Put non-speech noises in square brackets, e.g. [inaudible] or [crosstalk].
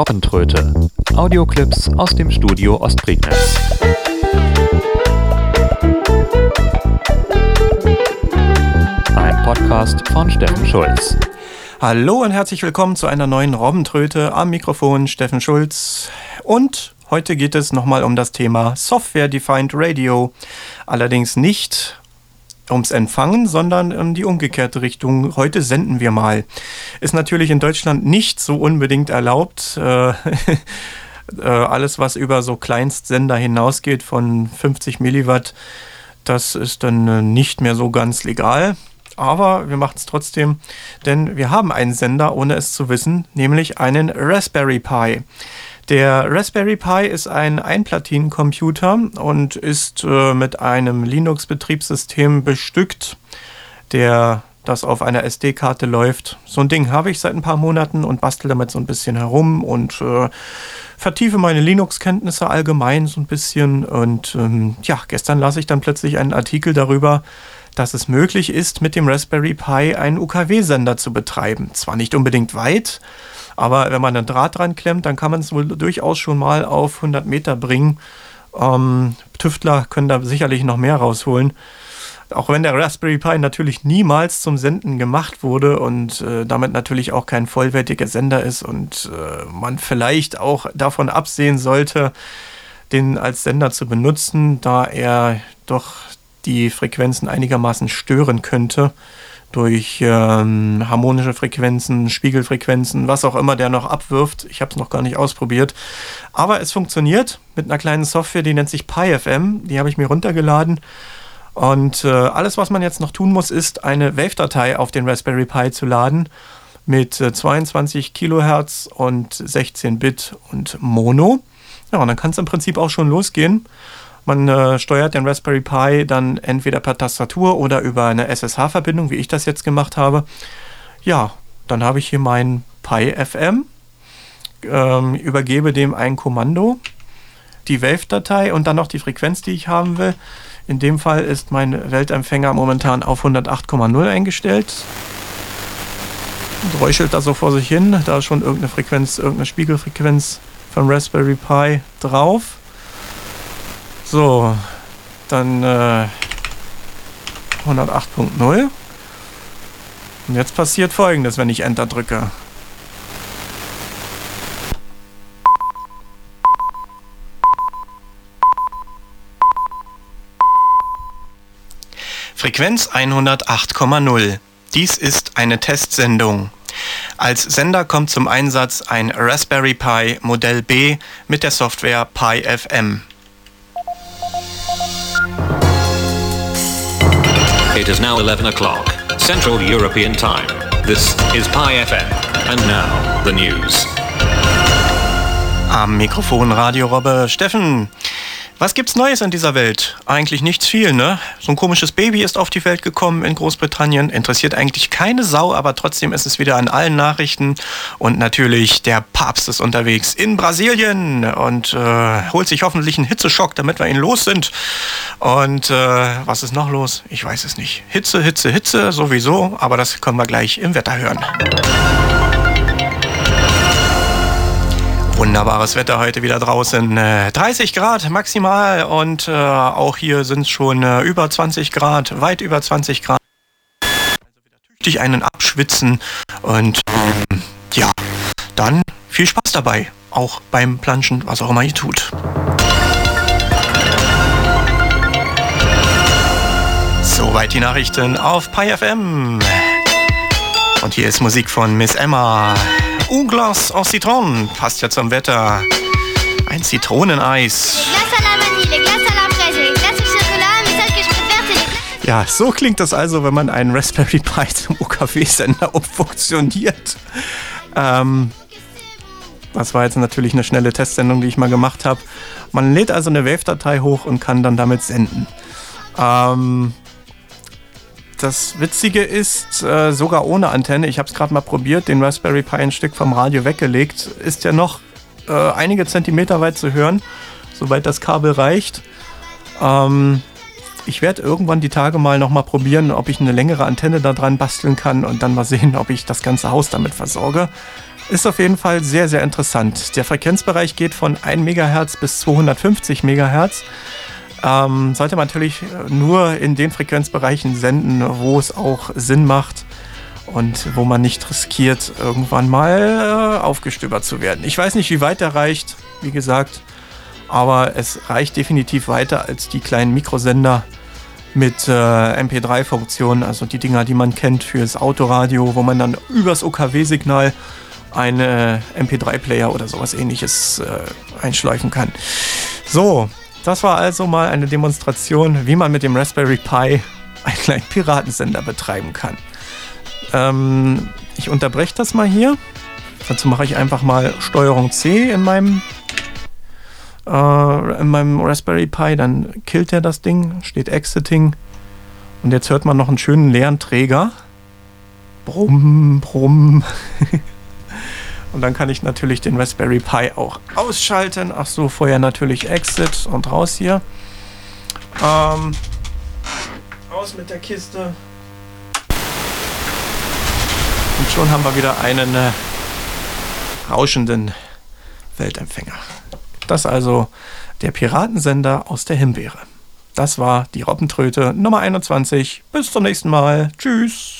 Robbentröte. Audioclips aus dem Studio Ostprignitz. Ein Podcast von Steffen Schulz. Hallo und herzlich willkommen zu einer neuen Robbentröte. Am Mikrofon Steffen Schulz. Und heute geht es nochmal um das Thema Software Defined Radio. Allerdings nicht ums Empfangen, sondern in die umgekehrte Richtung. Heute senden wir mal. Ist natürlich in Deutschland nicht so unbedingt erlaubt. Äh, [laughs] äh alles, was über so Kleinstsender hinausgeht von 50 Milliwatt, das ist dann äh, nicht mehr so ganz legal. Aber wir machen es trotzdem, denn wir haben einen Sender, ohne es zu wissen, nämlich einen Raspberry Pi. Der Raspberry Pi ist ein Einplatinencomputer und ist äh, mit einem Linux-Betriebssystem bestückt, der das auf einer SD-Karte läuft. So ein Ding habe ich seit ein paar Monaten und bastel damit so ein bisschen herum und äh, vertiefe meine Linux-Kenntnisse allgemein so ein bisschen. Und ähm, ja, gestern las ich dann plötzlich einen Artikel darüber, dass es möglich ist, mit dem Raspberry Pi einen UKW-Sender zu betreiben. Zwar nicht unbedingt weit, aber wenn man einen Draht dran klemmt, dann kann man es wohl durchaus schon mal auf 100 Meter bringen. Ähm, Tüftler können da sicherlich noch mehr rausholen. Auch wenn der Raspberry Pi natürlich niemals zum Senden gemacht wurde und äh, damit natürlich auch kein vollwertiger Sender ist und äh, man vielleicht auch davon absehen sollte, den als Sender zu benutzen, da er doch die Frequenzen einigermaßen stören könnte durch ähm, harmonische Frequenzen, Spiegelfrequenzen, was auch immer der noch abwirft. Ich habe es noch gar nicht ausprobiert. Aber es funktioniert mit einer kleinen Software, die nennt sich PyFM. Die habe ich mir runtergeladen. Und äh, alles, was man jetzt noch tun muss, ist eine Wave-Datei auf den Raspberry Pi zu laden mit äh, 22 Kilohertz und 16 Bit und Mono. Ja, und dann kann es im Prinzip auch schon losgehen. Man äh, steuert den Raspberry Pi dann entweder per Tastatur oder über eine SSH-Verbindung, wie ich das jetzt gemacht habe. Ja, dann habe ich hier mein Pi FM, ähm, übergebe dem ein Kommando, die Wave-Datei und dann noch die Frequenz, die ich haben will. In dem Fall ist mein Weltempfänger momentan auf 108,0 eingestellt. Und räuschelt da so vor sich hin. Da ist schon irgendeine Frequenz, irgendeine Spiegelfrequenz vom Raspberry Pi drauf. So, dann äh, 108.0. Und jetzt passiert folgendes, wenn ich Enter drücke. Frequenz 108,0. Dies ist eine Testsendung. Als Sender kommt zum Einsatz ein Raspberry Pi Modell B mit der Software PiFM. It is now 11 o'clock, Central European Time. This is Pi FM. And now, the news. Am Mikrofon Radio Robbe Steffen. Was gibt's Neues in dieser Welt? Eigentlich nichts viel, ne? So ein komisches Baby ist auf die Welt gekommen in Großbritannien, interessiert eigentlich keine Sau, aber trotzdem ist es wieder an allen Nachrichten. Und natürlich, der Papst ist unterwegs in Brasilien und äh, holt sich hoffentlich einen Hitzeschock, damit wir ihn los sind. Und äh, was ist noch los? Ich weiß es nicht. Hitze, Hitze, Hitze sowieso, aber das können wir gleich im Wetter hören. Wunderbares Wetter heute wieder draußen. 30 äh, Grad maximal und äh, auch hier sind es schon äh, über 20 Grad, weit über 20 Grad. Also wieder tüchtig einen abschwitzen und ähm, ja, dann viel Spaß dabei, auch beim Planschen, was auch immer ihr tut. Soweit die Nachrichten auf PyFM. Und hier ist Musik von Miss Emma. Un Glas en Citron. Passt ja zum Wetter. Ein Zitroneneis. Ja, so klingt das also, wenn man einen Raspberry Pi zum UKW-Sender umfunktioniert. Ähm, das war jetzt natürlich eine schnelle Testsendung, die ich mal gemacht habe. Man lädt also eine Wave-Datei hoch und kann dann damit senden. Ähm, das Witzige ist, äh, sogar ohne Antenne, ich habe es gerade mal probiert, den Raspberry Pi ein Stück vom Radio weggelegt, ist ja noch äh, einige Zentimeter weit zu hören, soweit das Kabel reicht. Ähm, ich werde irgendwann die Tage mal nochmal probieren, ob ich eine längere Antenne da dran basteln kann und dann mal sehen, ob ich das ganze Haus damit versorge. Ist auf jeden Fall sehr, sehr interessant. Der Frequenzbereich geht von 1 MHz bis 250 MHz. Ähm, sollte man natürlich nur in den Frequenzbereichen senden, wo es auch Sinn macht und wo man nicht riskiert, irgendwann mal äh, aufgestöbert zu werden. Ich weiß nicht, wie weit er reicht, wie gesagt, aber es reicht definitiv weiter als die kleinen Mikrosender mit äh, MP3-Funktionen, also die Dinger, die man kennt fürs Autoradio, wo man dann übers OKW-Signal einen MP3-Player oder sowas ähnliches äh, einschleifen kann. So, das war also mal eine Demonstration, wie man mit dem Raspberry Pi einen kleinen Piratensender betreiben kann. Ähm, ich unterbreche das mal hier. Dazu mache ich einfach mal Steuerung C in meinem, äh, in meinem Raspberry Pi. Dann killt er das Ding, steht Exiting. Und jetzt hört man noch einen schönen leeren Träger. Brumm, brumm. [laughs] und dann kann ich natürlich den Raspberry Pi auch ausschalten. Ach so, vorher natürlich Exit und raus hier. Ähm, raus mit der Kiste. Und schon haben wir wieder einen äh, rauschenden Weltempfänger. Das also der Piratensender aus der Himbeere. Das war die Robbentröte Nummer 21. Bis zum nächsten Mal. Tschüss.